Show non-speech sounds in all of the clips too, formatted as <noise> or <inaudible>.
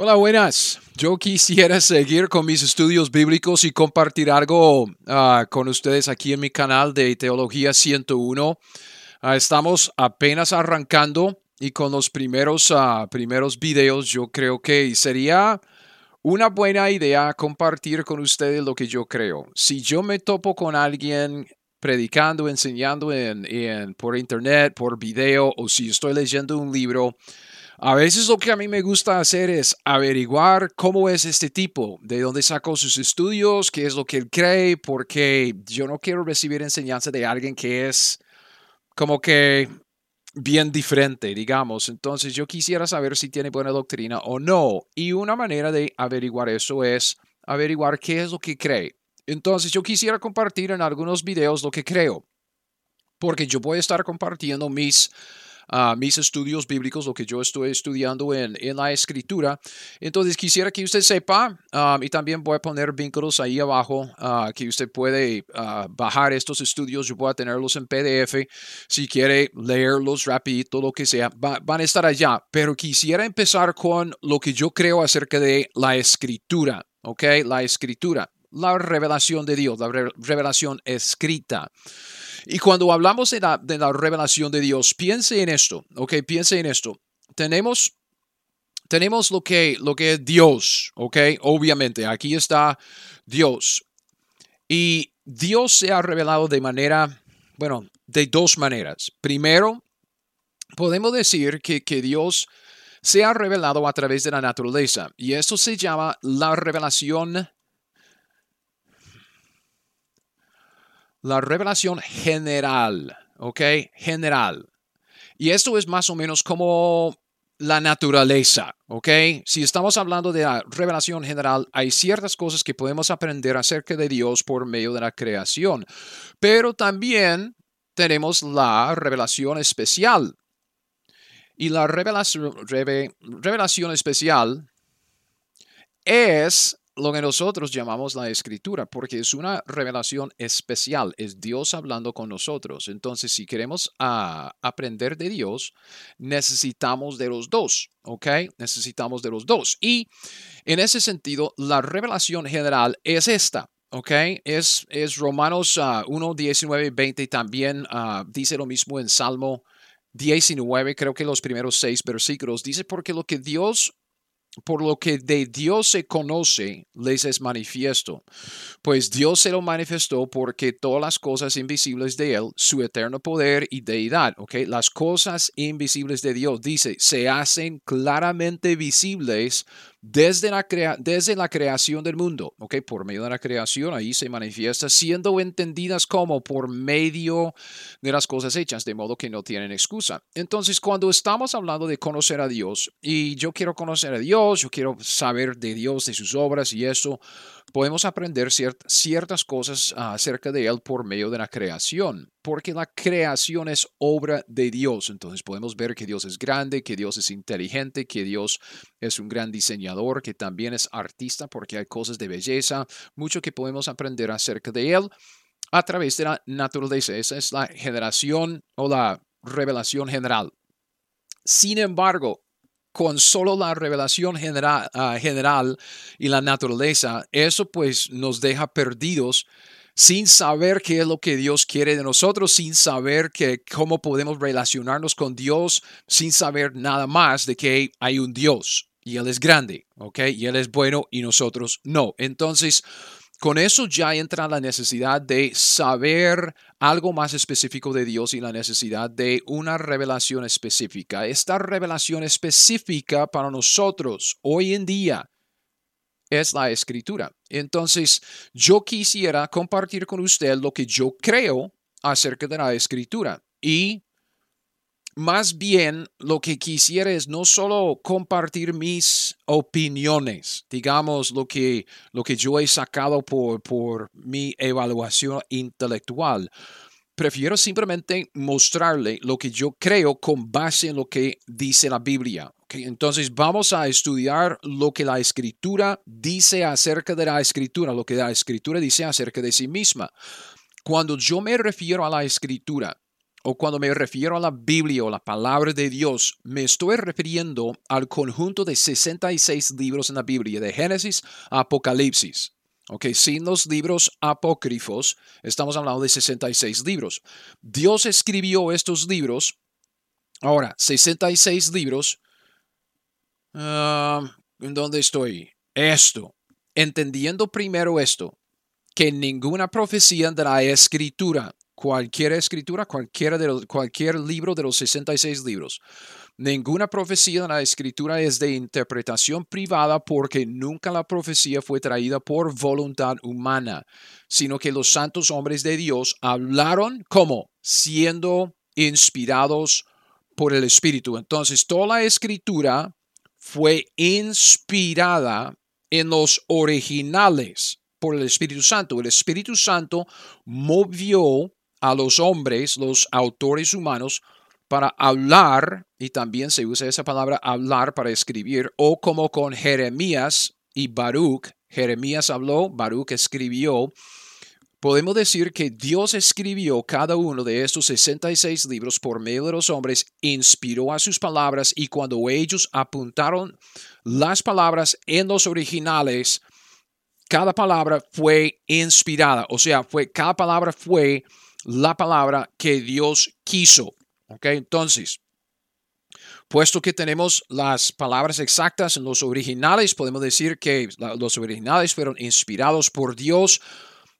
Hola, buenas. Yo quisiera seguir con mis estudios bíblicos y compartir algo uh, con ustedes aquí en mi canal de Teología 101. Uh, ah, estamos apenas arrancando y con los primeros, uh, primeros videos yo creo que sería una buena idea compartir con ustedes lo que yo creo. Si yo me topo con alguien predicando, enseñando en, en, por internet, por video o si estoy leyendo un libro, a veces lo que a mí me gusta hacer es averiguar cómo es este tipo, de dónde sacó sus estudios, qué es lo que él cree, porque yo no quiero recibir enseñanza de alguien que es como que bien diferente, digamos. Entonces yo quisiera saber si tiene buena doctrina o no. Y una manera de averiguar eso es averiguar qué es lo que cree. Entonces yo quisiera compartir en algunos videos lo que creo, porque yo voy a estar compartiendo mis mis estudios bíblicos, lo que yo estoy estudiando en, en la escritura. Entonces quisiera que usted sepa, um, y también voy a poner vínculos ahí abajo, uh, que usted puede uh, bajar estos estudios, yo voy a tenerlos en PDF, si quiere leerlos rapidito, lo que sea, van a estar allá, pero quisiera empezar con lo que yo creo acerca de la escritura, ¿ok? La escritura la revelación de Dios, la revelación escrita. Y cuando hablamos de la, revelación de Dios, piense en esto, ok, piense en esto. Tenemos tenemos lo que, lo que es Dios, ¿ok? Obviamente, aquí está Dios. Y Dios se ha revelado de manera, bueno, de dos maneras. Primero, podemos decir que, que Dios se ha revelado a través de la naturaleza. Y esto se llama la revelación la revelación general, ¿ok? General. Y esto es más o menos como la naturaleza, ¿ok? Si estamos hablando de la revelación general, hay ciertas cosas que podemos aprender acerca de Dios por medio de la creación, pero también tenemos la revelación especial. Y la revelación, revelación especial es lo que nosotros llamamos la escritura, porque es una revelación especial, es Dios hablando con nosotros. Entonces, si queremos ah, aprender de Dios, necesitamos de los dos, ¿ok? Necesitamos de los dos. Y en ese sentido, la revelación general es esta. ¿ok? Es, es Romanos 1, 19 20 también uh, dice lo mismo en Salmo 19, creo que los primeros seis versículos. Dice, porque lo que Dios por lo que de Dios se conoce, les es manifiesto. Pues Dios se lo manifestó porque todas las cosas invisibles de Él, su eterno poder y deidad, ¿ok? Las cosas invisibles de Dios, dice, se hacen claramente visibles desde la, desde la creación del mundo, ¿ok? Por medio de la creación, ahí se manifiesta, siendo entendidas como por medio de las cosas hechas, de modo que no tienen excusa. Entonces, cuando estamos hablando de conocer a Dios, y yo quiero conocer a Dios, yo quiero saber de Dios, de sus obras y eso, podemos aprender ciertas cosas ah, acerca de Él por medio de la creación, porque la creación es obra de Dios. Entonces podemos ver que Dios es grande, que Dios es inteligente, que Dios es un gran diseñador, que también es artista, porque hay cosas de belleza, mucho que podemos aprender acerca de Él a través de la naturaleza. Esa es la generación o la revelación general. Sin embargo, con solo la revelación general, ah, general y la naturaleza, eso pues nos deja perdidos sin saber qué es lo que Dios quiere de nosotros, sin saber que, cómo podemos relacionarnos con Dios, sin saber nada más de que hay un Dios y Él es grande, ¿ok? Y Él es bueno y nosotros no. Entonces, con eso ya entra la necesidad de saber algo más específico de Dios y la necesidad de una revelación específica. Esta revelación específica para nosotros hoy en día es la escritura. Entonces, yo quisiera compartir con usted lo que yo creo acerca de la escritura y más bien lo que quisiera es no solo compartir mis opiniones, digamos lo que, lo que yo he sacado por, por mi evaluación intelectual. Prefiero simplemente mostrarle lo que yo creo con base en lo que dice la Biblia. Entonces vamos a estudiar lo que la escritura dice acerca de la escritura, lo que la escritura dice acerca de sí misma. Cuando yo me refiero a la escritura, o cuando me refiero a la Biblia o la palabra de Dios, me estoy refiriendo al conjunto de 66 libros en la Biblia, de Génesis a Apocalipsis. Ok, sin los libros apócrifos, estamos hablando de 66 libros. Dios escribió estos libros, ahora, 66 libros. Ah, ¿En dónde estoy? Esto. Entendiendo primero esto, que ninguna profecía de la escritura, cualquier escritura, cualquiera cualquier libro de los 66 libros, ninguna profecía de la escritura es de interpretación privada porque nunca la profecía fue traída por voluntad humana, sino que los santos hombres de Dios hablaron como siendo inspirados por el Espíritu. Entonces, toda la escritura fue inspirada en los originales por el Espíritu Santo. El Espíritu Santo movió a los hombres, los autores humanos, para hablar, y también se usa esa palabra hablar para escribir, o como con Jeremías y Baruch. Jeremías habló, Baruch escribió. Podemos decir que Dios escribió cada uno de estos 66 libros por medio de los hombres, inspiró a sus palabras y cuando ellos apuntaron las palabras en los originales, cada palabra fue inspirada, o sea, fue, cada palabra fue la palabra que Dios quiso. ¿Ok? Entonces, puesto que tenemos las palabras exactas en los originales, podemos decir que los originales fueron inspirados por Dios.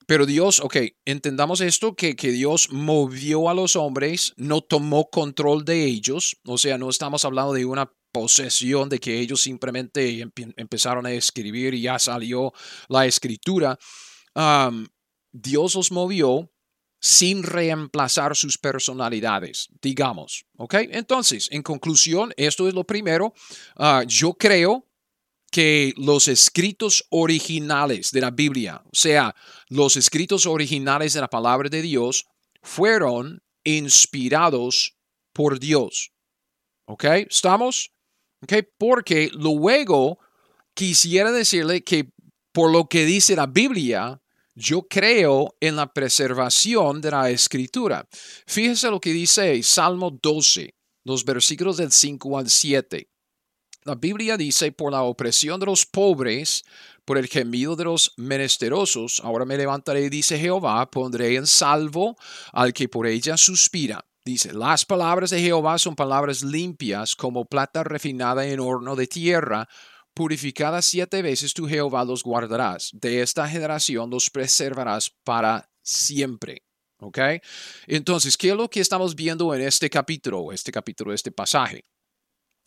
Pero Dios, ok, entendamos esto, que, que Dios movió a los hombres, no tomó control de ellos, o sea, no estamos hablando de una posesión de que ellos simplemente empezaron a escribir y ya salió la escritura. Dios los movió sin reemplazar sus personalidades, digamos. ¿Ok? Entonces, en conclusión, esto es lo primero. Ah, yo creo que los escritos originales de la Biblia, o sea, los escritos originales de la palabra de Dios, fueron inspirados por Dios. ¿Ok? ¿Estamos? Porque luego quisiera decirle que por lo que dice la Biblia, yo creo en la preservación de la escritura. Fíjese lo que dice Salmo 12, los versículos del 5 al 7. La Biblia dice, por la opresión de los pobres, por el gemido de los menesterosos, ahora me levantaré, dice Jehová, pondré en salvo al que por ella suspira. Dice, las palabras de Jehová son palabras limpias como plata refinada en horno de tierra. Purificadas siete veces tu Jehová los guardarás. De esta generación los preservarás para siempre. ¿Ok? Entonces, ¿qué es lo que estamos viendo en este capítulo, este capítulo, este pasaje?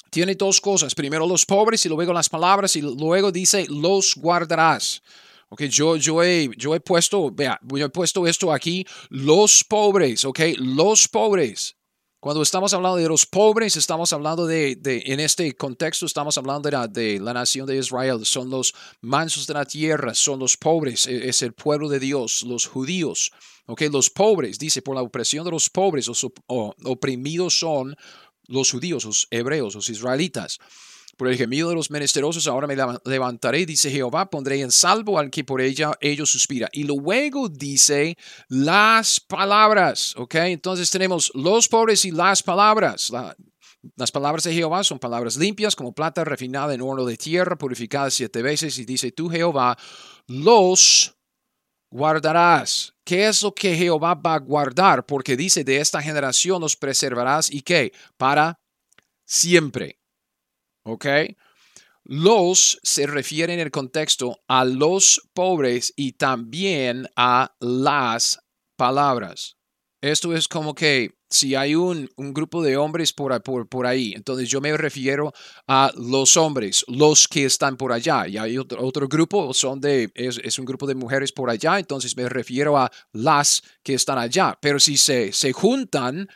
Tiene dos cosas. Primero los pobres y luego las palabras y luego dice los guardarás. Ok, yo, yo, he, yo he puesto, vea, yo he puesto esto aquí, los pobres, ok, los pobres. Cuando estamos hablando de los pobres, estamos hablando de, de en este contexto, estamos hablando de la, de la, nación de Israel, son los mansos de la tierra, son los pobres, e, es el pueblo de Dios, los judíos. Ok, los pobres, dice, por la opresión de los pobres, los oprimidos son los judíos, los hebreos, los israelitas. Por el gemido de los menesterosos ahora me levantaré, dice Jehová, pondré en salvo al que por ella ellos suspira. Y luego dice las palabras, ¿ok? Entonces tenemos los pobres y las palabras. las palabras de Jehová son palabras limpias como plata refinada en horno de tierra, purificada siete veces. Y dice tú, Jehová, los guardarás. ¿Qué es lo que Jehová va a guardar? Porque dice, de esta generación los preservarás y qué? Para siempre. ¿Ok? Los se refiere en el contexto a los pobres y también a las palabras. Esto es como que si hay un, un grupo de hombres por, por, por, ahí, entonces yo me refiero a los hombres, los que están por allá. Y hay otro, otro grupo, son de, es, es, un grupo de mujeres por allá, entonces me refiero a las que están allá. Pero si se, se juntan,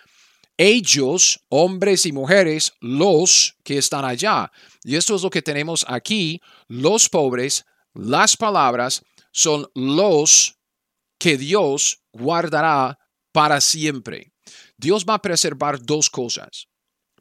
ellos, hombres y mujeres, los que están allá. Y esto es lo que tenemos aquí. Los pobres, las palabras, son los que Dios guardará para siempre. Dios va a preservar dos cosas.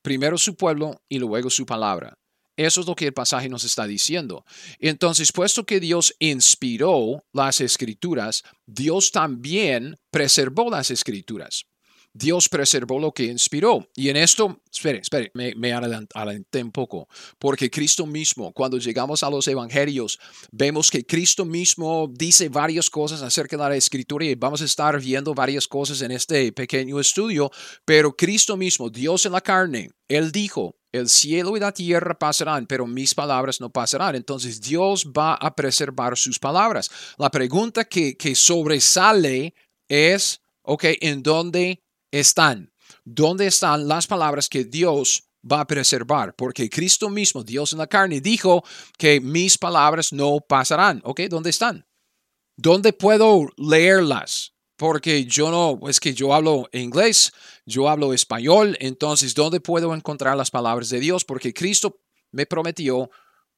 Primero su pueblo y luego su palabra. Eso es lo que el pasaje nos está diciendo. Entonces, puesto que Dios inspiró las escrituras, Dios también preservó las escrituras. Dios preservó lo que inspiró. Y en esto, espere, espere, me, me adelanté un poco, porque Cristo mismo, cuando llegamos a los evangelios, vemos que Cristo mismo dice varias cosas acerca de la escritura y vamos a estar viendo varias cosas en este pequeño estudio, pero Cristo mismo, Dios en la carne, Él dijo, el cielo y la tierra pasarán, pero mis palabras no pasarán. Entonces Dios va a preservar sus palabras. La pregunta que, que sobresale es, ok, ¿en dónde están? ¿Dónde están las palabras que Dios va a preservar? Porque Cristo mismo, Dios en la carne, dijo que mis palabras no pasarán. ¿Ok? ¿Dónde están? ¿Dónde puedo leerlas? Porque yo no, es que yo hablo inglés, yo hablo español, entonces, ¿dónde puedo encontrar las palabras de Dios? Porque Cristo me prometió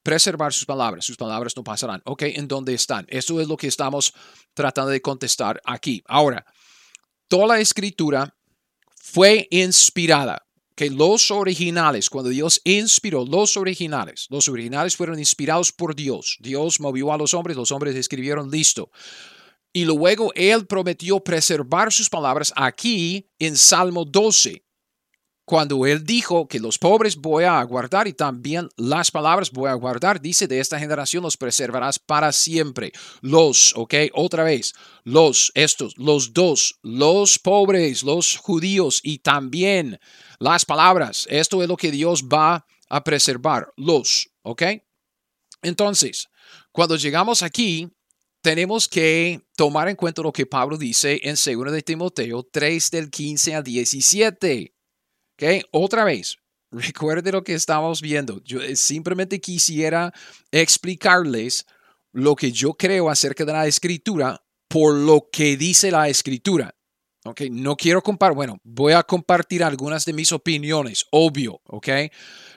preservar sus palabras, sus palabras no pasarán. ¿Ok? ¿En dónde están? Eso es lo que estamos tratando de contestar aquí. Ahora, toda la escritura fue inspirada. Que los originales, cuando Dios inspiró, los originales, los originales fueron inspirados por Dios. Dios movió a los hombres, los hombres escribieron listo. Y luego Él prometió preservar sus palabras aquí en Salmo 12 cuando él dijo que los pobres voy a guardar y también las palabras voy a guardar, dice de esta generación los preservarás para siempre. Los, ok, otra vez, los, estos, los dos, los pobres, los judíos y también las palabras. Esto es lo que Dios va a preservar, los, ok. Entonces, cuando llegamos aquí, tenemos que tomar en cuenta lo que Pablo dice en 2 de Timoteo 3 del 15 al 17. ¿Ok? Otra vez, <laughs> recuerde lo que estamos viendo. Yo eh, simplemente quisiera explicarles lo que yo creo acerca de la escritura por lo que dice la escritura. ¿Ok? No quiero compartir, bueno, voy a compartir algunas de mis opiniones, obvio, ¿ok?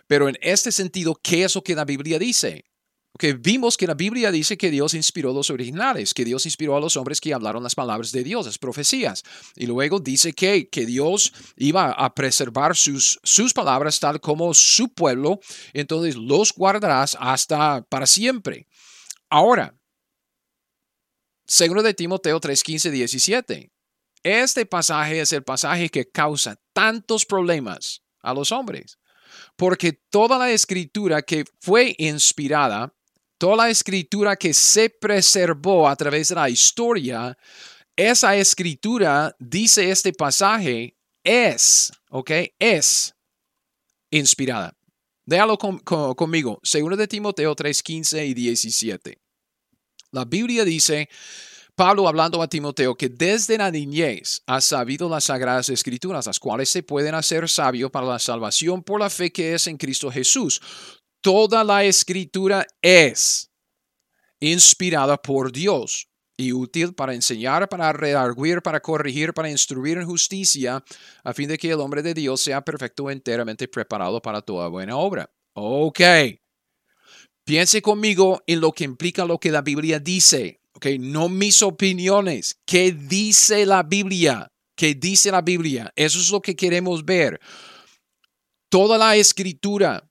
Pero en este sentido, ¿qué es lo que la Biblia dice? Que vimos que la Biblia dice que Dios inspiró los originales, que Dios inspiró a los hombres que hablaron las palabras de Dios, las profecías. Y luego dice que, que Dios iba a preservar sus, sus palabras tal como su pueblo, entonces los guardarás hasta para siempre. Ahora, segundo de Timoteo 3, 15, 17. Este pasaje es el pasaje que causa tantos problemas a los hombres, porque toda la escritura que fue inspirada toda la escritura que se preservó a través de la historia, esa escritura, dice este pasaje, es, ¿ok? Es inspirada. Déjalo conmigo, segundo de Timoteo 3, 15 y 17. La Biblia dice, Pablo hablando a Timoteo, que desde la niñez ha sabido las sagradas escrituras, las cuales se pueden hacer sabio para la salvación por la fe que es en Cristo Jesús toda la escritura es inspirada por Dios y útil para enseñar, para redarguir, para corregir, para instruir en justicia, a fin de que el hombre de Dios sea perfecto, enteramente preparado para toda buena obra. Ok. Piense conmigo en lo que implica lo que la Biblia dice. Ok, no mis opiniones. ¿Qué dice la Biblia? ¿Qué dice la Biblia? Eso es lo que queremos ver. Toda la escritura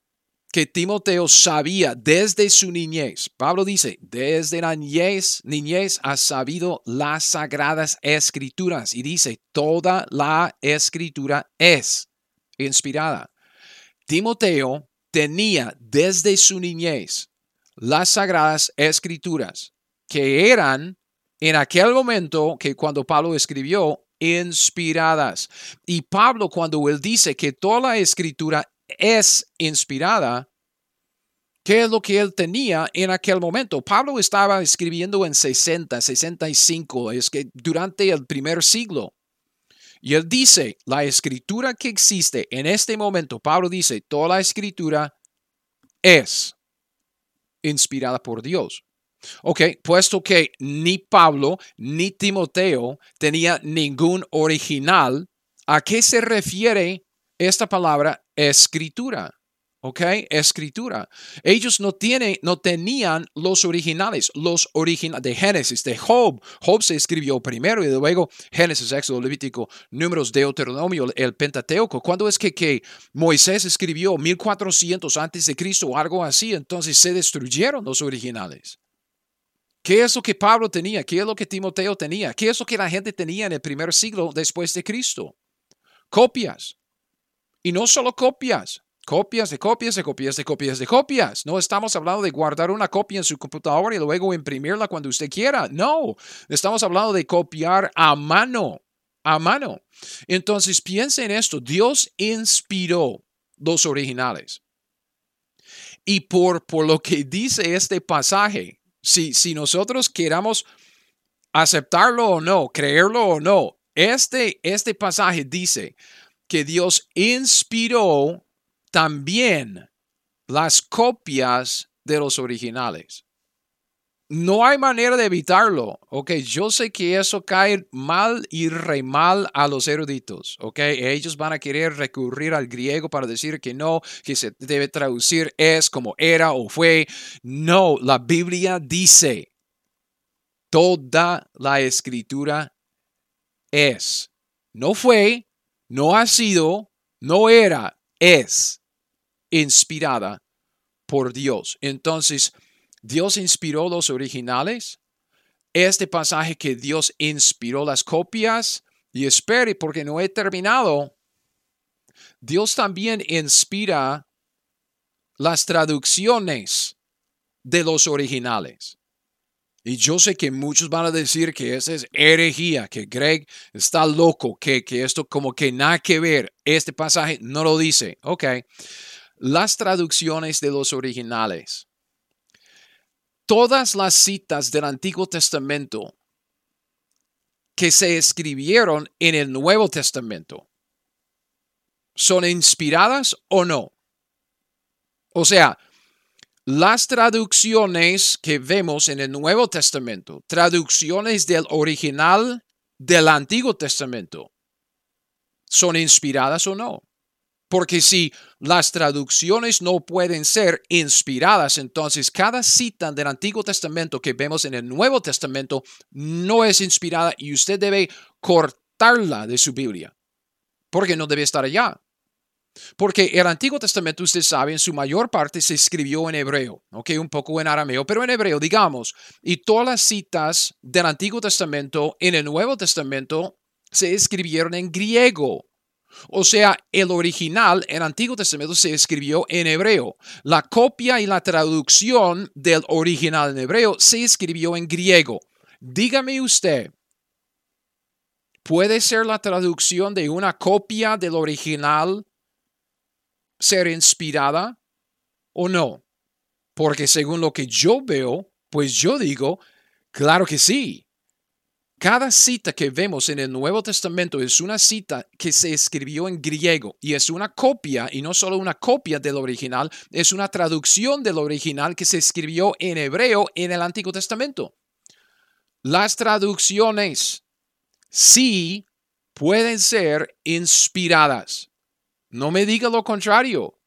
que Timoteo sabía desde su niñez. Pablo dice, desde la niñez, niñez ha sabido las sagradas escrituras y dice, toda la escritura es inspirada. Timoteo tenía desde su niñez las sagradas escrituras que eran en aquel momento que cuando Pablo escribió inspiradas. Y Pablo cuando él dice que toda la escritura es inspirada, ¿qué es lo que él tenía en aquel momento? Pablo estaba escribiendo en 60, 65, es que durante el primer siglo. Y él dice, la escritura que existe en este momento, Pablo dice, toda la escritura es inspirada por Dios. Ok, puesto que ni Pablo ni Timoteo tenía ningún original, ¿a qué se refiere esta palabra escritura. ¿Ok? Escritura. Ellos no, tienen, no tenían los originales, los originales de Génesis, de Job. Job se escribió primero y luego Génesis, Éxodo, Levítico, Números, Deuteronomio, el Pentateuco. ¿Cuándo es que, que Moisés escribió? 1400 antes de Cristo o algo así. Entonces se destruyeron los originales. ¿Qué es lo que Pablo tenía? ¿Qué es lo que Timoteo tenía? ¿Qué es lo que la gente tenía en el primer siglo después de Cristo? copias. Y no solo copias, copias de copias de copias de copias de copias. No estamos hablando de guardar una copia en su computadora y luego imprimirla cuando usted quiera. No, estamos hablando de copiar a mano, a mano. Entonces piensa en esto, Dios inspiró los originales. Y por, por lo que dice este pasaje, si, si nosotros queramos aceptarlo o no, creerlo o no, este, este pasaje dice que Dios inspiró también las copias de los originales. No hay manera de evitarlo, ok. Yo sé que eso cae mal y re mal a los eruditos, ok. Ellos van a querer recurrir al griego para decir que no, que se debe traducir es como era o fue. No, la Biblia dice, toda la escritura es. No fue, no ha sido, no era, es inspirada por Dios. Entonces, Dios inspiró los originales. Este pasaje que Dios inspiró las copias, y espere porque no he terminado, Dios también inspira las traducciones de los originales. Y yo sé que muchos van a decir que esa es herejía, que Greg está loco, que, que esto como que nada que ver. Este pasaje no lo dice. Ok. Las traducciones de los originales. Todas las citas del Antiguo Testamento que se escribieron en el Nuevo Testamento son inspiradas o no. O sea, las traducciones que vemos en el Nuevo Testamento, traducciones del original del Antiguo Testamento, ¿son inspiradas o no? Porque si las traducciones no pueden ser inspiradas, entonces cada cita del Antiguo Testamento que vemos en el Nuevo Testamento no es inspirada y usted debe cortarla de su Biblia, porque no debe estar allá. Porque el Antiguo Testamento, usted sabe, en su mayor parte se escribió en hebreo, ok, un poco en arameo, pero en hebreo, digamos. Y todas las citas del Antiguo Testamento en el Nuevo Testamento se escribieron en griego. O sea, el original, el Antiguo Testamento, se escribió en hebreo. La copia y la traducción del original en hebreo se escribió en griego. Dígame usted, ¿puede ser la traducción de una copia del original ser inspirada o no? Porque según lo que yo veo, pues yo digo, claro que sí. Cada cita que vemos en el Nuevo Testamento es una cita que se escribió en griego y es una copia, y no solo una copia del original, es una traducción del original que se escribió en hebreo en el Antiguo Testamento. Las traducciones sí pueden ser inspiradas. No me diga lo contrario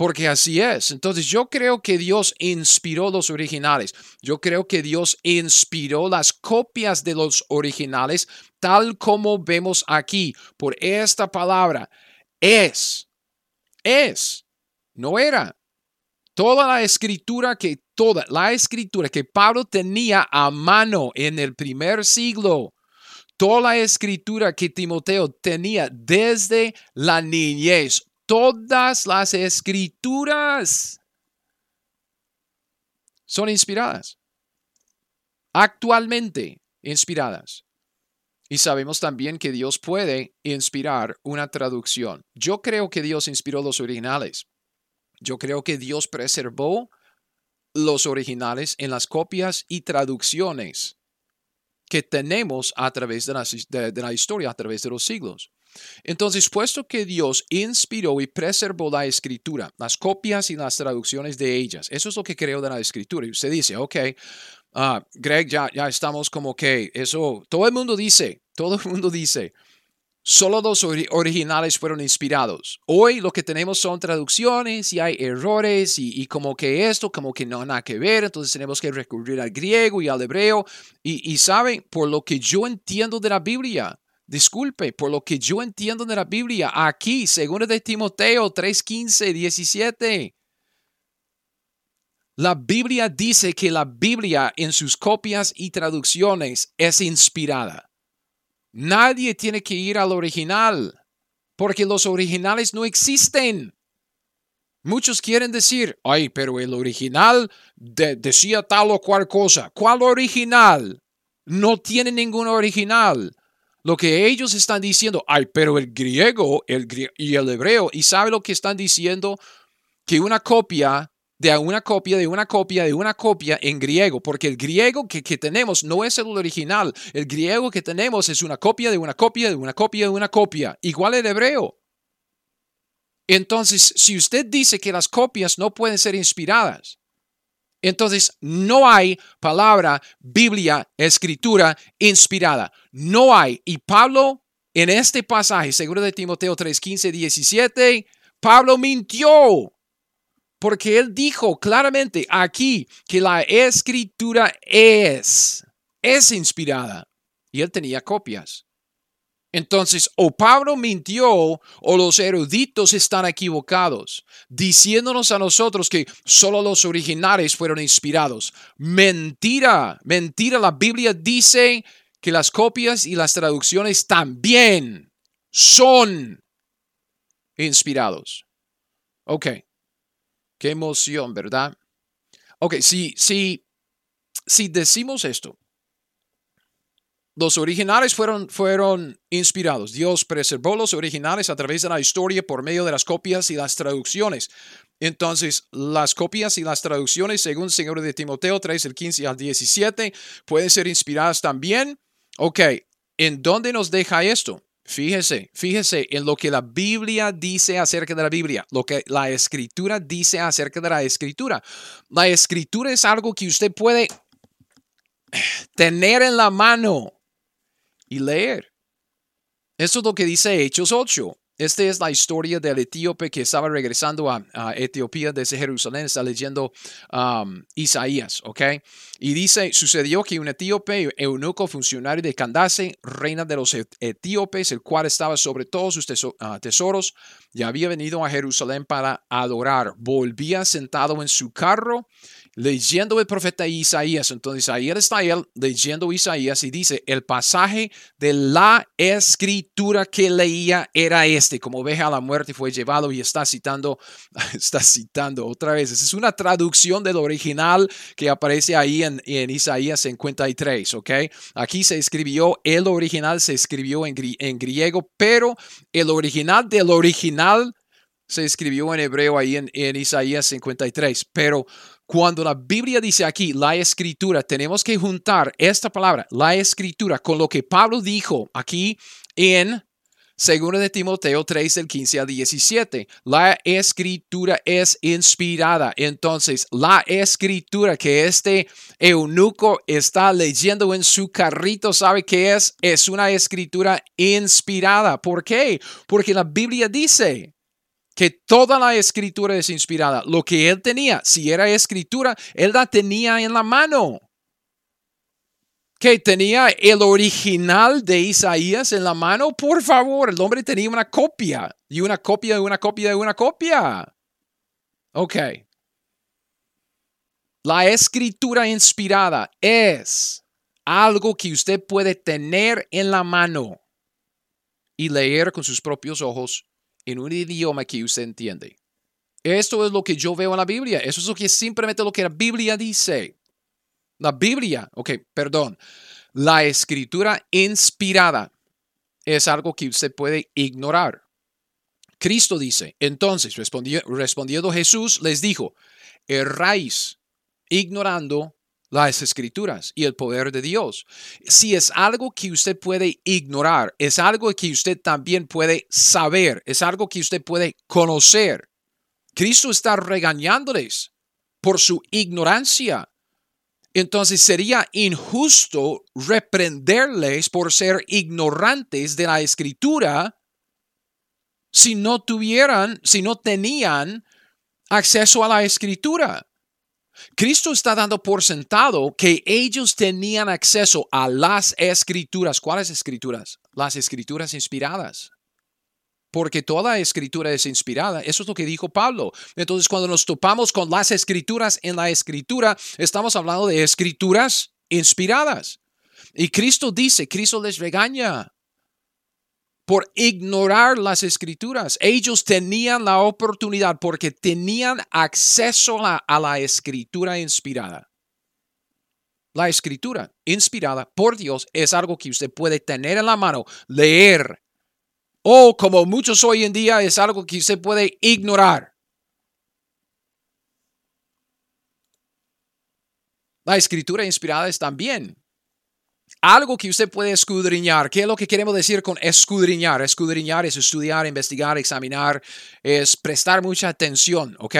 porque así es. Entonces yo creo que Dios inspiró los originales. Yo creo que Dios inspiró las copias de los originales tal como vemos aquí por esta palabra. Es, es, no era. Toda la escritura que, toda la escritura que Pablo tenía a mano en el primer siglo, toda la escritura que Timoteo tenía desde la niñez, todas las escrituras son inspiradas. Actualmente inspiradas. Y sabemos también que Dios puede inspirar una traducción. Yo creo que Dios inspiró los originales. Yo creo que Dios preservó los originales en las copias y traducciones que tenemos a través de la, historia, a través de los siglos. Entonces, puesto que Dios inspiró y preservó la escritura, las copias y las traducciones de ellas, eso es lo que creo de la escritura. Y usted dice, ok, uh, Greg, ya, ya estamos como que eso, todo el mundo dice, todo el mundo dice, solo los originales fueron inspirados. Hoy lo que tenemos son traducciones y hay errores y, como que esto, como que no nada que ver, entonces tenemos que recurrir al griego y al hebreo. Y, y saben, por lo que yo entiendo de la Biblia, Disculpe, por lo que yo entiendo de la Biblia, aquí, según de Timoteo 3:15, 17. La Biblia dice que la Biblia en sus copias y traducciones es inspirada. Nadie tiene que ir al original porque los originales no existen. Muchos quieren decir, ay, pero el original decía tal o cual cosa. ¿Cuál original? No tiene ningún original. Lo que ellos están diciendo, ay, pero el griego el, y el hebreo, ¿y sabe lo que están diciendo? Que una copia de una copia, de una copia, de una copia en griego, porque el griego que, que, tenemos no es el original, el griego que tenemos es una copia de una copia, de una copia, de una copia, igual el hebreo. Entonces, si usted dice que las copias no pueden ser inspiradas, entonces no hay palabra, Biblia, escritura inspirada. No hay. Y Pablo, en este pasaje, seguro de Timoteo 3, 15, 17, Pablo mintió porque él dijo claramente aquí que la escritura es, es inspirada. Y él tenía copias. Entonces, o Pablo mintió o los eruditos están equivocados, diciéndonos a nosotros que solo los originales fueron inspirados. Mentira, mentira. La Biblia dice que las copias y las traducciones también son inspirados. Ok. Qué emoción, ¿verdad? Ok, si, si, si decimos esto, los originales fueron, fueron inspirados. Dios preservó los originales a través de la historia por medio de las copias y las traducciones. Entonces, las copias y las traducciones, según Señor de Timoteo 3, el 15 al 17, pueden ser inspiradas también. Ok, ¿en dónde nos deja esto? Fíjese, fíjese en lo que la Biblia dice acerca de la Biblia, lo que la escritura dice acerca de la escritura. La escritura es algo que usted puede tener en la mano y leer. Eso es lo que dice Hechos 8. Esta es la historia del etíope que estaba regresando a, Etiopía desde Jerusalén, está leyendo Isaías, ¿ok? Y dice, sucedió que un etíope, eunuco funcionario de Candace, reina de los etíopes, el cual estaba sobre todos sus uh, tesoros, ya había venido a Jerusalén para adorar. Volvía sentado en su carro leyendo el profeta Isaías. Entonces ahí está él leyendo Isaías y dice, el pasaje de la escritura que leía era este, como ve a la muerte fue llevado y está citando, <laughs> está citando otra vez. Es una traducción del original que aparece ahí en, en Isaías 53, ¿ok? Aquí se escribió, el original se escribió en, en griego, pero el original del original se escribió en hebreo ahí en, en Isaías 53. Pero cuando la Biblia dice aquí la escritura, tenemos que juntar esta palabra, la escritura, con lo que Pablo dijo aquí en 2 de Timoteo 3, del 15 al 17. La escritura es inspirada. Entonces, la escritura que este eunuco está leyendo en su carrito, ¿sabe qué es? Es una escritura inspirada. ¿Por qué? Porque la Biblia dice, que toda la escritura es inspirada. Lo que él tenía, si era escritura, él la tenía en la mano. Que tenía el original de Isaías en la mano. Por favor, el hombre tenía una copia y una copia de una copia de una copia. Ok. La escritura inspirada es algo que usted puede tener en la mano y leer con sus propios ojos en un idioma que usted entiende. Esto es lo que yo veo en la Biblia. Eso es lo que simplemente lo que la Biblia dice. La Biblia, ok, perdón. La escritura inspirada es algo que usted puede ignorar. Cristo dice, entonces respondiendo Jesús les dijo, erráis ignorando las escrituras y el poder de Dios. Si es algo que usted puede ignorar, es algo que usted también puede saber, es algo que usted puede conocer. Cristo está regañándoles por su ignorancia. Entonces sería injusto reprenderles por ser ignorantes de la escritura si no tuvieran, si no tenían acceso a la escritura. Cristo está dando por sentado que ellos tenían acceso a las escrituras. ¿Cuáles escrituras? Las escrituras inspiradas. Porque toda escritura es inspirada. Eso es lo que dijo Pablo. Entonces, cuando nos topamos con las escrituras en la escritura, estamos hablando de escrituras inspiradas. Y Cristo dice, Cristo les regaña por ignorar las escrituras. Ellos tenían la oportunidad porque tenían acceso a, la escritura inspirada. La escritura inspirada por Dios es algo que usted puede tener en la mano, leer. O como muchos hoy en día es algo que usted puede ignorar. La escritura inspirada es también algo que usted puede escudriñar. ¿Qué es lo que queremos decir con escudriñar? Escudriñar es estudiar, investigar, examinar, es prestar mucha atención, ¿ok?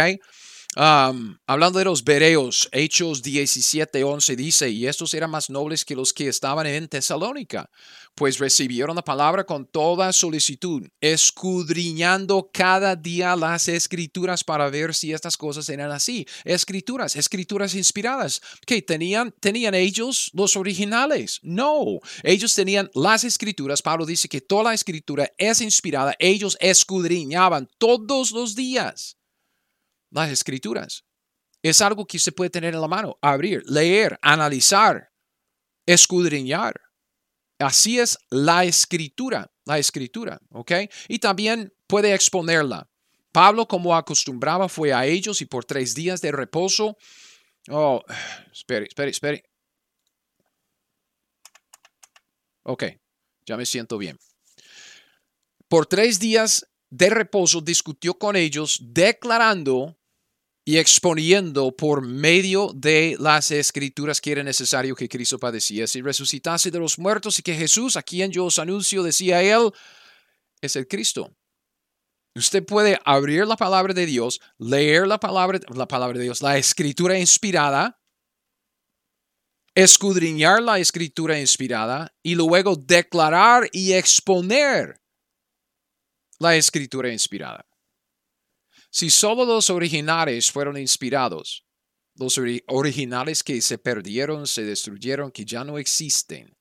Hablando de los bereos, Hechos 17, 11 dice, y estos eran más nobles que los que estaban en Tesalónica, pues recibieron la palabra con toda solicitud, escudriñando cada día las escrituras para ver si estas cosas eran así. Escrituras, escrituras inspiradas. ¿Qué tenían, tenían ellos los originales? No, ellos tenían las escrituras. Pablo dice que toda la escritura es inspirada. Ellos escudriñaban todos los días las escrituras. Es algo que se puede tener en la mano, abrir, leer, analizar, escudriñar. Así es la escritura, la escritura, ¿ok? Y también puede exponerla. Pablo, como acostumbraba, fue a ellos y por tres días de reposo. Oh, espere, espere, espere. Ok, ya me siento bien. Por tres días de reposo discutió con ellos declarando y exponiendo por medio de las escrituras que era necesario que Cristo padeciese y resucitase de los muertos y que Jesús, a quien yo os anuncio, decía él, es el Cristo. Usted puede abrir la palabra de Dios, leer la palabra, la palabra de Dios, la escritura inspirada, escudriñar la escritura inspirada y luego declarar y exponer la escritura inspirada. Si solo los originales fueron inspirados, los originales que se perdieron, se destruyeron, que ya no existen,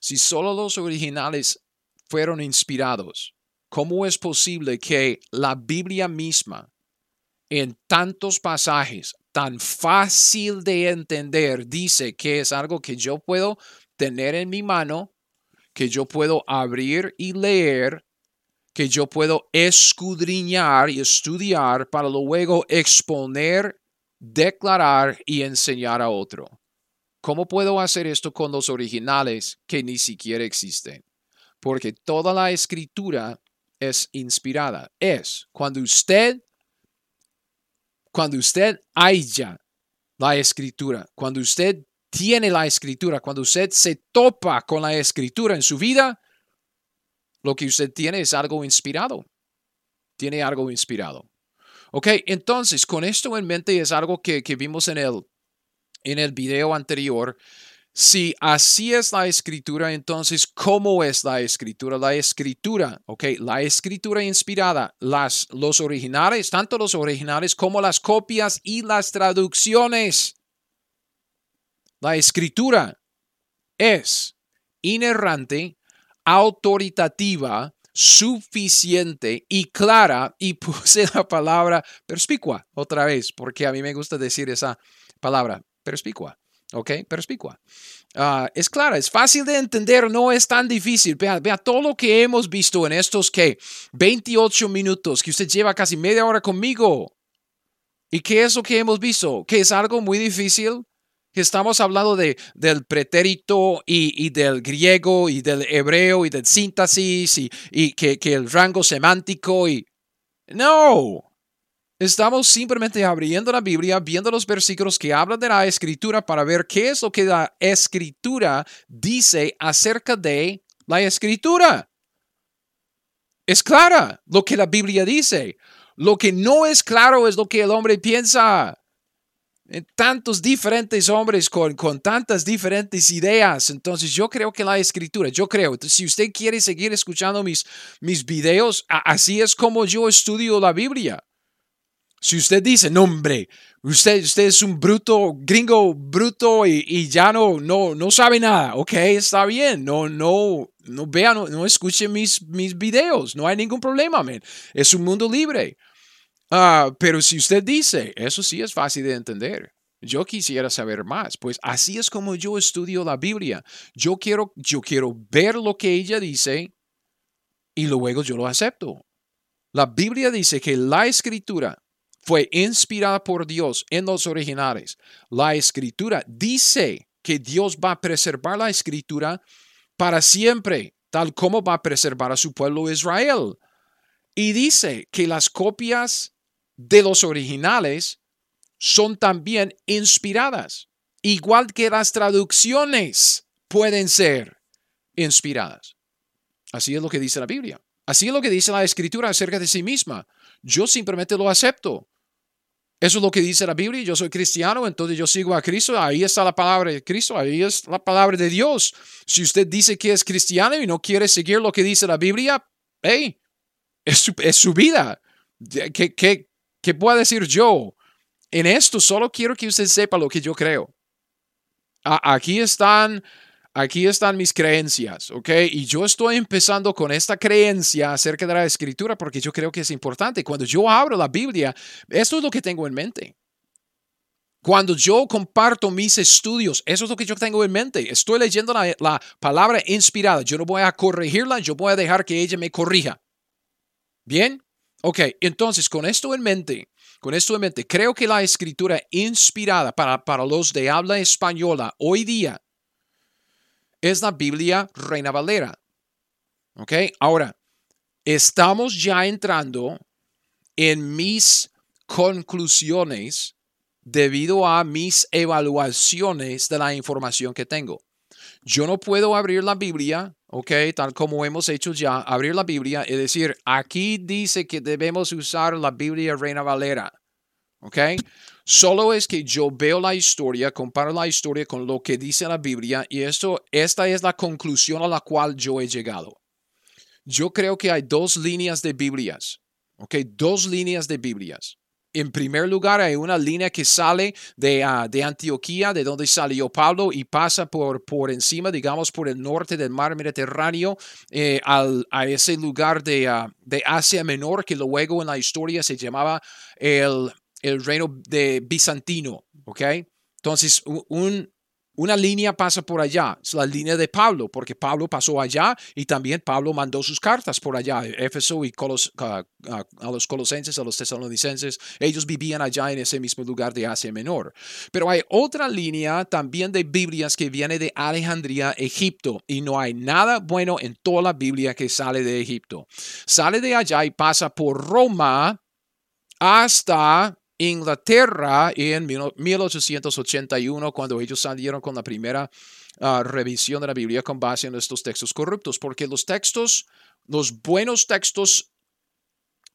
si solo los originales fueron inspirados, ¿cómo es posible que la Biblia misma, en tantos pasajes, tan fácil de entender, dice que es algo que yo puedo tener en mi mano, que yo puedo abrir y leer que yo puedo escudriñar y estudiar para luego exponer, declarar y enseñar a otro. ¿Cómo puedo hacer esto con los originales que ni siquiera existen? Porque toda la escritura es inspirada. Es cuando usted, cuando usted haya la escritura, cuando usted tiene la escritura, cuando usted se topa con la escritura en su vida, lo que usted tiene es algo inspirado. Tiene algo inspirado. Ok, entonces con esto en mente es algo que, vimos en el, en el video anterior. Si así es la escritura, entonces, ¿cómo es la escritura? La escritura, ok, la escritura inspirada, las, los originales, tanto los originales como las copias y las traducciones. La escritura es inerrante, autoritativa, suficiente y clara, y puse la palabra perspicua otra vez, porque a mí me gusta decir esa palabra, perspicua. ¿Ok? Perspicua. Ah, es clara, es fácil de entender, no es tan difícil. Vea, vea todo lo que hemos visto en estos que 28 minutos, que usted lleva casi media hora conmigo. ¿Y qué es lo que hemos visto? ¿Que es algo muy difícil? Estamos hablando de, del pretérito y, del griego y del hebreo y del síntesis y, y que, que, el rango semántico y... No, estamos simplemente abriendo la Biblia, viendo los versículos que hablan de la escritura para ver qué es lo que la escritura dice acerca de la escritura. Es clara lo que la Biblia dice. Lo que no es claro es lo que el hombre piensa tantos diferentes hombres con, con tantas diferentes ideas. Entonces yo creo que la escritura, yo creo, si usted quiere seguir escuchando mis, mis videos, así es como yo estudio la Biblia. Si usted dice, no hombre, usted, usted es un bruto, gringo bruto y, ya no, no, no sabe nada, ok, está bien, no, no, no vea, no, no escuche mis, mis videos, no hay ningún problema, man. Es un mundo libre. Ah, pero si usted dice, eso sí es fácil de entender. Yo quisiera saber más, pues así es como yo estudio la Biblia. Yo quiero, yo quiero ver lo que ella dice, y luego yo lo acepto. La Biblia dice que la escritura fue inspirada por Dios en los originales. La escritura dice que Dios va a preservar la escritura para siempre, tal como va a preservar a su pueblo Israel. Y dice que las copias de los originales son también inspiradas, igual que las traducciones pueden ser inspiradas. Así es lo que dice la Biblia. Así es lo que dice la escritura acerca de sí misma. Yo simplemente lo acepto. Eso es lo que dice la Biblia. Yo soy cristiano, entonces yo sigo a Cristo. Ahí está la palabra de Cristo, ahí es la palabra de Dios. Si usted dice que es cristiano y no quiere seguir lo que dice la Biblia, hey, es su, es su vida. ¿Qué, qué, ¿Qué puedo decir yo? En esto solo quiero que usted sepa lo que yo creo. aquí están aquí están mis creencias, ¿ok? Y yo estoy empezando con esta creencia acerca de la escritura porque yo creo que es importante. Cuando yo abro la Biblia, esto es lo que tengo en mente. Cuando yo comparto mis estudios, eso es lo que yo tengo en mente. Estoy leyendo la, la palabra inspirada. Yo no voy a corregirla, yo voy a dejar que ella me corrija. ¿Bien? Ok, entonces con esto en mente, con esto en mente, creo que la escritura inspirada para, para los de habla española hoy día es la Biblia Reina Valera. ¿Ok? Ahora, estamos ya entrando en mis conclusiones debido a mis evaluaciones de la información que tengo. Yo no puedo abrir la Biblia, ¿ok? Tal como hemos hecho ya, abrir la Biblia y decir, aquí dice que debemos usar la Biblia Reina Valera, ¿ok? Solo es que yo veo la historia, comparo la historia con lo que dice la Biblia y esto, esta es la conclusión a la cual yo he llegado. Yo creo que hay dos líneas de Biblias, ¿ok? Dos líneas de Biblias. En primer lugar, hay una línea que sale de, ah, de Antioquía, de donde salió Pablo, y pasa por, por encima, digamos, por el norte del mar Mediterráneo, eh, al, a ese lugar de, ah, de Asia Menor, que luego en la historia se llamaba el, el reino de bizantino. Entonces, un, una línea pasa por allá, es la línea de Pablo, porque Pablo pasó allá y también Pablo mandó sus cartas por allá, Éfeso y a, los colosenses, a los tesalonicenses, ellos vivían allá en ese mismo lugar de Asia Menor. Pero hay otra línea también de Biblias que viene de Alejandría, Egipto, y no hay nada bueno en toda la Biblia que sale de Egipto. Sale de allá y pasa por Roma hasta Inglaterra en 1881, cuando ellos salieron con la primera ah, revisión de la Biblia con base en estos textos corruptos, porque los textos, los buenos textos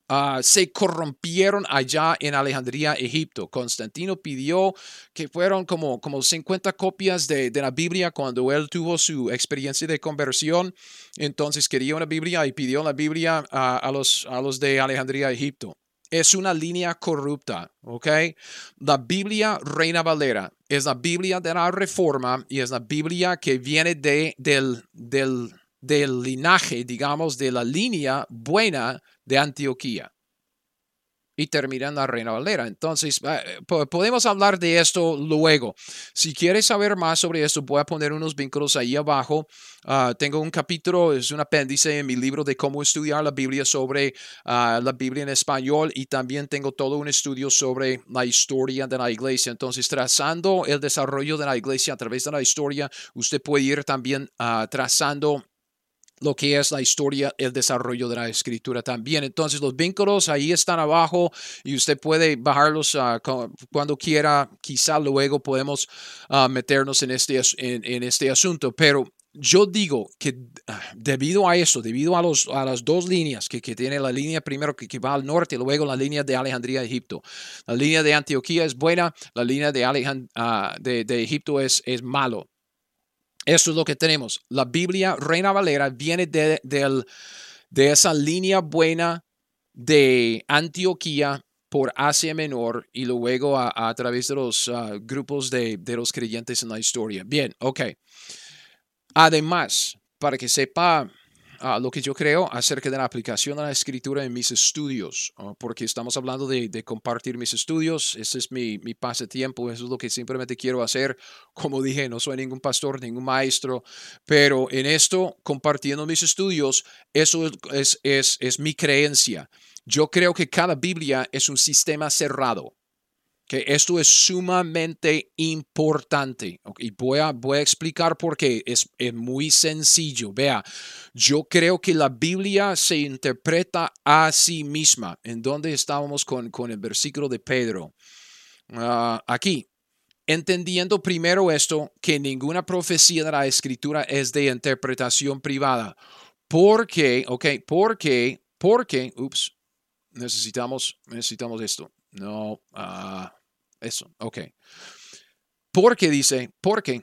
ah, se corrompieron allá en Alejandría, Egipto. Constantino pidió que fueron como, como 50 copias de, la Biblia cuando él tuvo su experiencia de conversión. Entonces quería una Biblia y pidió la Biblia a, los, a los de Alejandría, Egipto es una línea corrupta, ¿ok? La Biblia Reina Valera es la Biblia de la Reforma y es la Biblia que viene de, del, del, del linaje, digamos, de la línea buena de Antioquía y terminan la Reina Valera. Entonces, eh, podemos hablar de esto luego. Si quieres saber más sobre esto, voy a poner unos vínculos ahí abajo. Ah, tengo un capítulo, es un apéndice en mi libro de cómo estudiar la Biblia sobre ah, la Biblia en español y también tengo todo un estudio sobre la historia de la iglesia. Entonces, trazando el desarrollo de la iglesia a través de la historia, usted puede ir también uh, trazando lo que es la historia, el desarrollo de la escritura también. Entonces los vínculos ahí están abajo y usted puede bajarlos ah, cuando quiera. Quizá luego podemos ah, meternos en este, en, este asunto, pero yo digo que ah, debido a eso, debido a, los, a las dos líneas que, que tiene la línea primero que, va al norte, luego la línea de Alejandría, Egipto. La línea de Antioquía es buena, la línea de, Alejand de, de Egipto es, es malo. Eso es lo que tenemos. La Biblia Reina Valera viene de, de esa línea buena de Antioquía por Asia Menor y luego a, través de los ah, grupos de, de, los creyentes en la historia. Bien, ok. Además, para que sepa ah, lo que yo creo acerca de la aplicación de la escritura en mis estudios, porque estamos hablando de, compartir mis estudios, ese es mi, mi pasatiempo, eso es lo que simplemente quiero hacer. Como dije, no soy ningún pastor, ningún maestro, pero en esto, compartiendo mis estudios, eso es, es, es mi creencia. Yo creo que cada Biblia es un sistema cerrado que esto es sumamente importante. Y voy a, voy a explicar por qué. Es, muy sencillo. Vea, yo creo que la Biblia se interpreta a sí misma. ¿En dónde estábamos con, con el versículo de Pedro? Ah, aquí. Entendiendo primero esto, que ninguna profecía de la escritura es de interpretación privada. Porque, ok, porque, porque, ups, necesitamos, necesitamos esto. No, ah, eso, ok. Porque dice, porque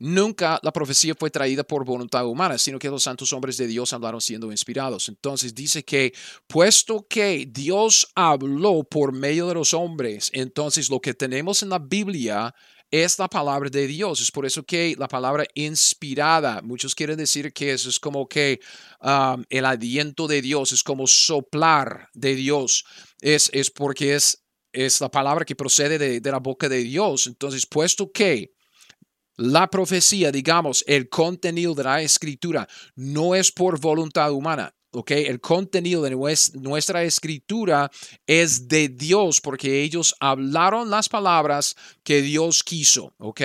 nunca la profecía fue traída por voluntad humana, sino que los santos hombres de Dios hablaron siendo inspirados. Entonces dice que, puesto que Dios habló por medio de los hombres, entonces lo que tenemos en la Biblia es la palabra de Dios. Es por eso que la palabra inspirada, muchos quieren decir que eso es como que um, el aliento de Dios, es como soplar de Dios. Es, es porque es es la palabra que procede de, la boca de Dios. Entonces, puesto que la profecía, digamos, el contenido de la escritura no es por voluntad humana, ¿ok? El contenido de nuestra escritura es de Dios porque ellos hablaron las palabras que Dios quiso, ¿ok?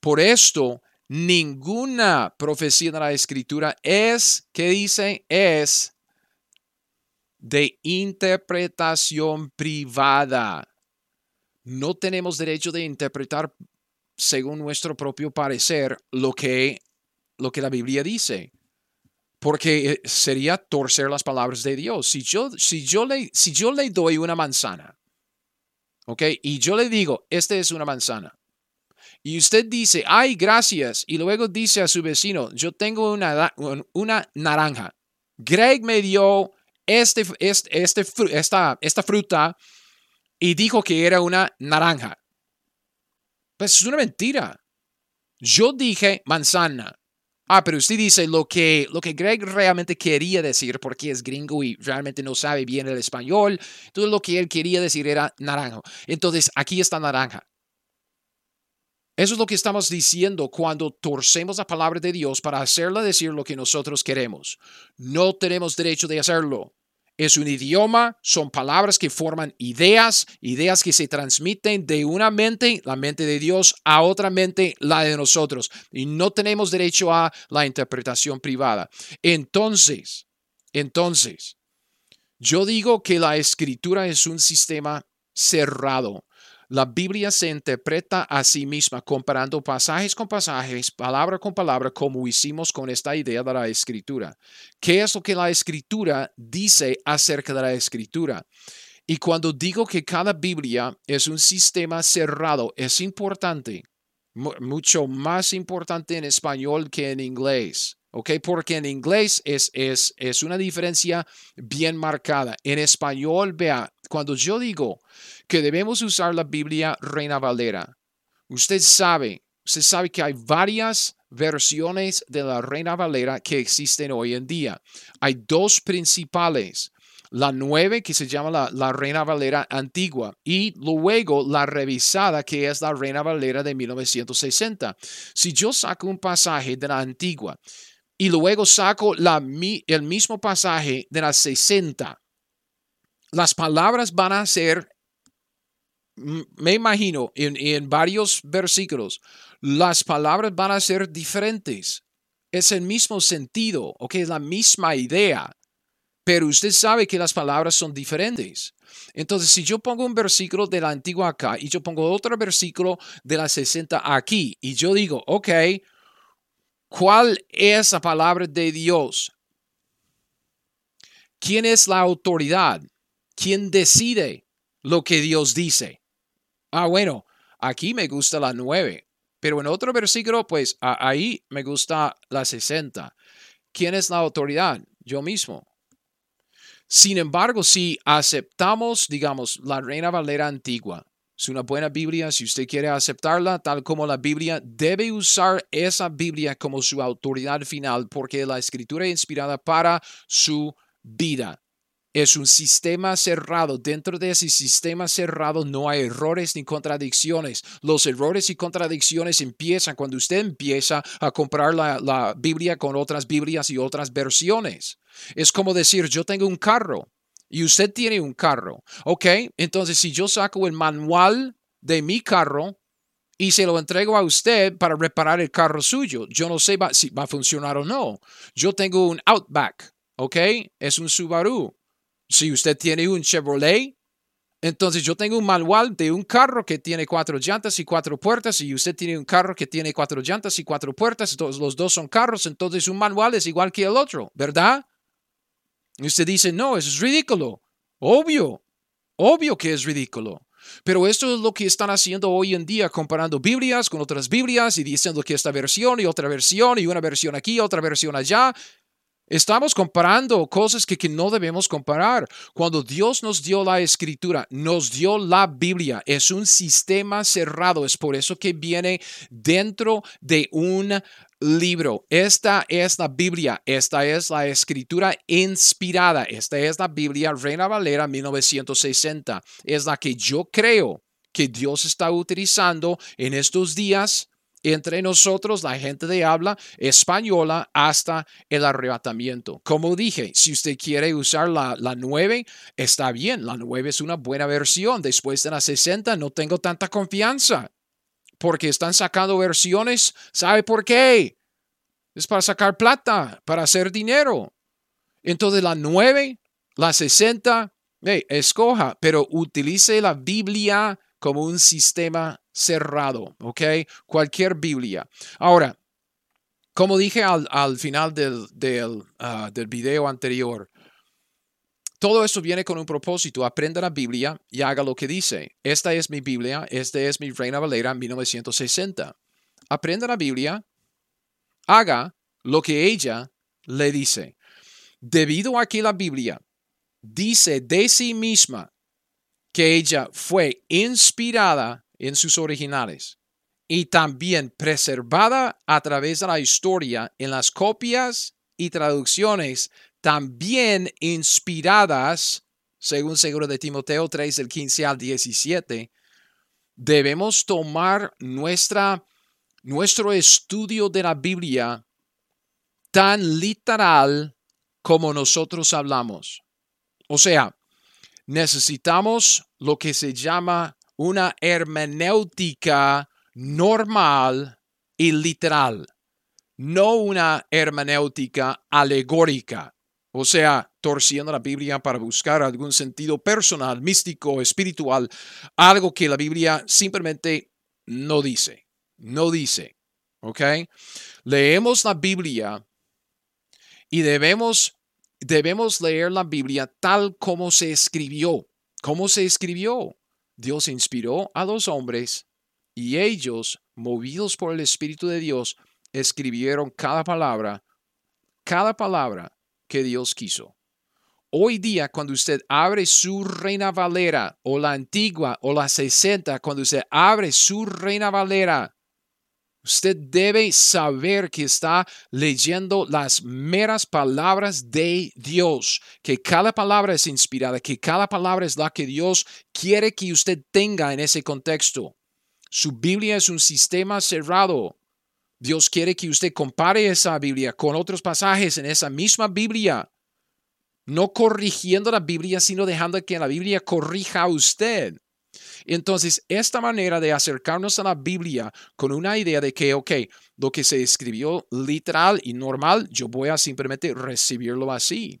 Por esto, ninguna profecía de la escritura es, ¿qué dice? Es de interpretación privada. No tenemos derecho de interpretar según nuestro propio parecer lo que, lo que la Biblia dice, porque eh, sería torcer las palabras de Dios. Si yo, si yo, le, si yo le doy una manzana, ¿ok? Y yo le digo, esta es una manzana. Y usted dice, ay, gracias. Y luego dice a su vecino, yo tengo una, una naranja. Greg me dio este, este, este, esta, esta fruta y dijo que era una naranja. Pues es una mentira. Yo dije manzana. Ah, pero usted dice lo que, lo que Greg realmente quería decir, porque es gringo y realmente no sabe bien el español. Todo lo que él quería decir era naranja. Entonces, aquí está naranja. Eso es lo que estamos diciendo cuando torcemos la palabra de Dios para hacerla decir lo que nosotros queremos. No tenemos derecho de hacerlo. Es un idioma, son palabras que forman ideas, ideas que se transmiten de una mente, la mente de Dios, a otra mente, la de nosotros. Y no tenemos derecho a la interpretación privada. Entonces, entonces, yo digo que la escritura es un sistema cerrado. La Biblia se interpreta a sí misma comparando pasajes con pasajes, palabra con palabra, como hicimos con esta idea de la escritura. ¿Qué es lo que la escritura dice acerca de la escritura? Y cuando digo que cada Biblia es un sistema cerrado, es importante, mucho más importante en español que en inglés. ¿Ok? Porque en inglés es, es, es una diferencia bien marcada. En español, vea, cuando yo digo que debemos usar la Biblia Reina Valera, usted sabe, usted sabe que hay varias versiones de la Reina Valera que existen hoy en día. Hay dos principales. La nueve, que se llama la, la, Reina Valera antigua, y luego la revisada, que es la Reina Valera de 1960. Si yo saco un pasaje de la antigua y luego saco el mismo pasaje de las 60. Las palabras van a ser, me imagino, en, en varios versículos, las palabras van a ser diferentes. Es el mismo sentido, ok, es la misma idea, pero usted sabe que las palabras son diferentes. Entonces, si yo pongo un versículo de la antigua acá y yo pongo otro versículo de la 60 aquí y yo digo, ok, ¿Cuál es la palabra de Dios? ¿Quién es la autoridad? ¿Quién decide lo que Dios dice? Ah, bueno, aquí me gusta la nueve, pero en otro versículo, pues ahí me gusta la 60. ¿Quién es la autoridad? Yo mismo. Sin embargo, si aceptamos, digamos, la Reina Valera antigua, Es una buena Biblia. Si usted quiere aceptarla tal como la Biblia, debe usar esa Biblia como su autoridad final porque la escritura es inspirada para su vida. Es un sistema cerrado. Dentro de ese sistema cerrado no hay errores ni contradicciones. Los errores y contradicciones empiezan cuando usted empieza a comprar la, la Biblia con otras Biblias y otras versiones. Es como decir, yo tengo un carro y usted tiene un carro. Ok, entonces si yo saco el manual de mi carro y se lo entrego a usted para reparar el carro suyo, yo no sé si va a funcionar o no. Yo tengo un Outback, ok, es un Subaru. Si usted tiene un Chevrolet, entonces yo tengo un manual de un carro que tiene cuatro llantas y cuatro puertas y usted tiene un carro que tiene cuatro llantas y cuatro puertas, entonces los dos son carros, entonces un manual es igual que el otro, ¿verdad? Y usted dice, no, eso es ridículo. Obvio, obvio que es ridículo. Pero esto es lo que están haciendo hoy en día, comparando Biblias con otras Biblias y diciendo que esta versión y otra versión y una versión aquí, otra versión allá. Estamos comparando cosas que, no debemos comparar. Cuando Dios nos dio la escritura, nos dio la Biblia, es un sistema cerrado. Es por eso que viene dentro de un libro. Esta es la Biblia, esta es la escritura inspirada, esta es la Biblia Reina Valera 1960. Es la que yo creo que Dios está utilizando en estos días entre nosotros, la gente de habla española, hasta el arrebatamiento. Como dije, si usted quiere usar la, la 9, está bien, la 9 es una buena versión. Después de la 60 no tengo tanta confianza porque están sacando versiones. ¿Sabe por qué? Es para sacar plata, para hacer dinero. Entonces la 9, la 60, escoja, pero utilice la Biblia como un sistema cerrado, ¿ok? Cualquier Biblia. Ahora, como dije al, final del, del, ah, del video anterior, todo esto viene con un propósito. Aprenda la Biblia y haga lo que dice. Esta es mi Biblia, esta es mi Reina Valera 1960. Aprenda la Biblia, haga lo que ella le dice. Debido a que la Biblia dice de sí misma que ella fue inspirada en sus originales y también preservada a través de la historia en las copias y traducciones también inspiradas, según seguro de Timoteo 3 del 15 al 17, debemos tomar nuestra, nuestro estudio de la Biblia tan literal como nosotros hablamos. O sea, necesitamos lo que se llama una hermenéutica normal y literal, no una hermenéutica alegórica, o sea, torciendo la Biblia para buscar algún sentido personal, místico, espiritual, algo que la Biblia simplemente no dice, no dice, ¿ok? Leemos la Biblia y debemos debemos leer la Biblia tal como se escribió. ¿Cómo se escribió? Dios inspiró a los hombres y ellos, movidos por el Espíritu de Dios, escribieron cada palabra, cada palabra que Dios quiso. Hoy día, cuando usted abre su Reina Valera o la antigua o la 60, cuando usted abre su Reina Valera, Usted debe saber que está leyendo las meras palabras de Dios, que cada palabra es inspirada, que cada palabra es la que Dios quiere que usted tenga en ese contexto. Su Biblia es un sistema cerrado. Dios quiere que usted compare esa Biblia con otros pasajes en esa misma Biblia. No corrigiendo la Biblia, sino dejando que la Biblia corrija a usted. Entonces, esta manera de acercarnos a la Biblia con una idea de que, ok, lo que se escribió literal y normal, yo voy a simplemente recibirlo así.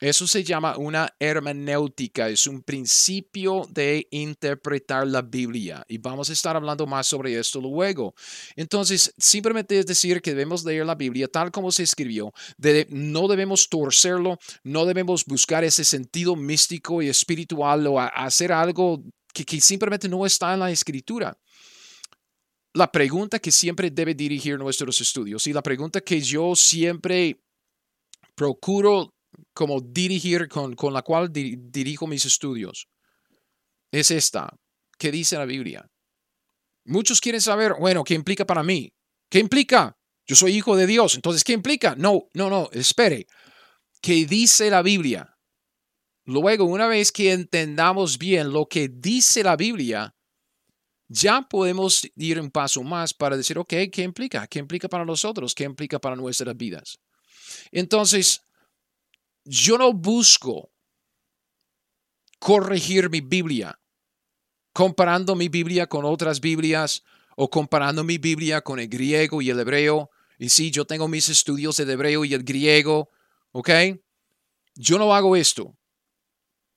Eso se llama una hermenéutica, es un principio de interpretar la Biblia y vamos a estar hablando más sobre esto luego. Entonces, simplemente es decir que debemos leer la Biblia tal como se escribió, no debemos torcerlo, no debemos buscar ese sentido místico y espiritual o hacer algo que, simplemente no está en la escritura. La pregunta que siempre debe dirigir nuestros estudios y la pregunta que yo siempre procuro como dirigir con, con la cual dirijo mis estudios es esta. qué dice la Biblia. Muchos quieren saber, bueno, ¿qué implica para mí? ¿Qué implica? Yo soy hijo de Dios, entonces, ¿qué implica? No, no, no, espere. ¿Qué dice la Biblia? Luego, una vez que entendamos bien lo que dice la Biblia, ya podemos ir un paso más para decir, ok, ¿qué implica? ¿Qué implica para nosotros? ¿Qué implica para nuestras vidas? Entonces, yo no busco corregir mi Biblia comparando mi Biblia con otras Biblias o comparando mi Biblia con el griego y el hebreo. Y sí, yo tengo mis estudios del hebreo y el griego, ¿ok? Yo no hago esto.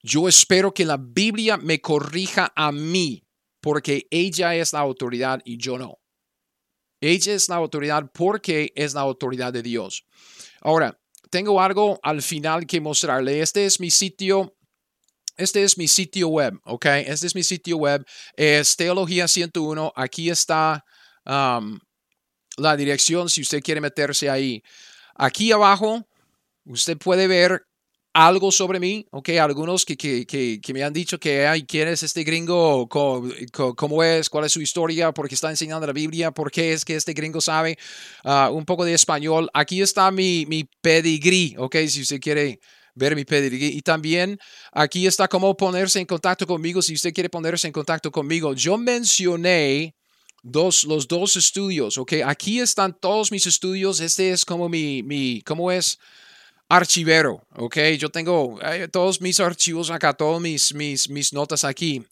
Yo espero que la Biblia me corrija a mí, porque ella es la autoridad y yo no. Ella es la autoridad porque es la autoridad de Dios. Ahora, tengo algo al final que mostrarle. Este es mi sitio. Este es mi sitio web, ¿ok? Este es mi sitio web. Es Teología 101. Aquí está um, la dirección si usted quiere meterse ahí. Aquí abajo, usted puede ver algo sobre mí, ok, algunos que, que, que, me han dicho que, ay, ¿quién es este gringo? ¿Cómo, es? ¿Cuál es su historia? ¿Por qué está enseñando la Biblia? ¿Por qué es que este gringo sabe ah, un poco de español? Aquí está mi, mi pedigrí, ok, si usted quiere ver mi pedigrí. Y también aquí está cómo ponerse en contacto conmigo si usted quiere ponerse en contacto conmigo. Yo mencioné dos, los dos estudios, ok, aquí están todos mis estudios. Este es como mi, mi ¿cómo es? Archivero, ¿ok? Yo tengo eh, todos mis archivos acá, todas mis, mis, mis notas aquí.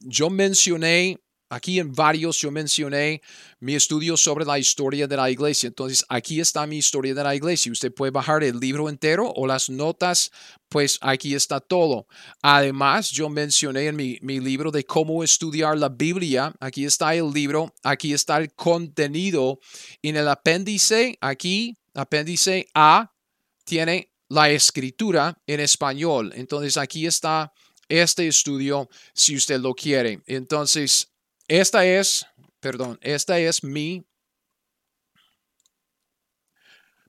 yo mencioné, aquí en varios, yo mencioné mi estudio sobre la historia de la iglesia. Entonces, aquí está mi historia de la iglesia. Usted puede bajar el libro entero o las notas, pues aquí está todo. Además, yo mencioné en mi, mi libro de cómo estudiar la Biblia, aquí está el libro, aquí está el contenido. En el apéndice, aquí, apéndice A, tiene la escritura en español. Entonces aquí está este estudio si usted lo quiere. Entonces, esta es, perdón, esta es mi,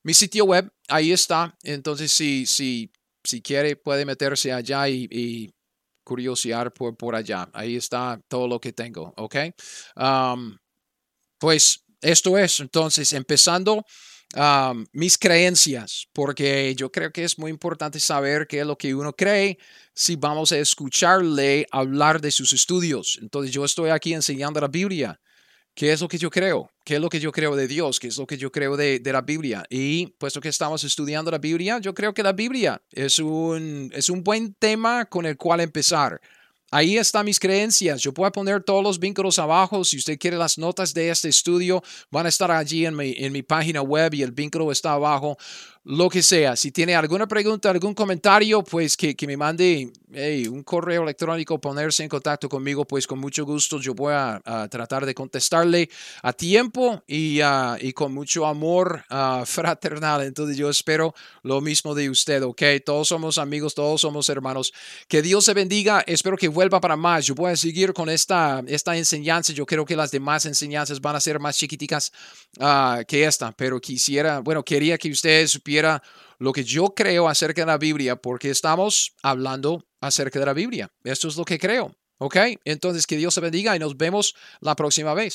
mi sitio web. Ahí está. Entonces, si, si, si quiere, puede meterse allá y, y curiosear por, por allá. Ahí está todo lo que tengo. ¿Ok? Pues esto es. Entonces, empezando mis creencias, porque yo creo que es muy importante saber qué es lo que uno cree si vamos a escucharle hablar de sus estudios. Entonces yo estoy aquí enseñando la Biblia. ¿Qué es lo que yo creo? ¿Qué es lo que yo creo de Dios? ¿Qué es lo que yo creo de, de, la Biblia? Y puesto que estamos estudiando la Biblia, yo creo que la Biblia es un, es un buen tema con el cual empezar. Ahí están mis creencias. Yo puedo poner todos los vínculos abajo. Si usted quiere las notas de este estudio, van a estar allí en mi, en mi página web y el vínculo está abajo lo que sea. Si tiene alguna pregunta, algún comentario, pues que, me mande un correo electrónico, ponerse en contacto conmigo, pues con mucho gusto yo voy a, tratar de contestarle a tiempo y, y con mucho amor <laughs> fraternal. Entonces yo espero lo mismo de usted, ¿ok? Todos somos amigos, todos somos hermanos. Que Dios se bendiga. Espero que vuelva para más. Yo voy a seguir con esta, esta enseñanza. Yo creo que las demás enseñanzas van a ser más chiquiticas ah, que esta, pero quisiera, bueno, quería que ustedes lo que yo creo acerca de la Biblia, porque estamos hablando acerca de la Biblia. Esto es lo que creo. ¿Ok? Entonces, que Dios te bendiga y nos vemos la próxima vez.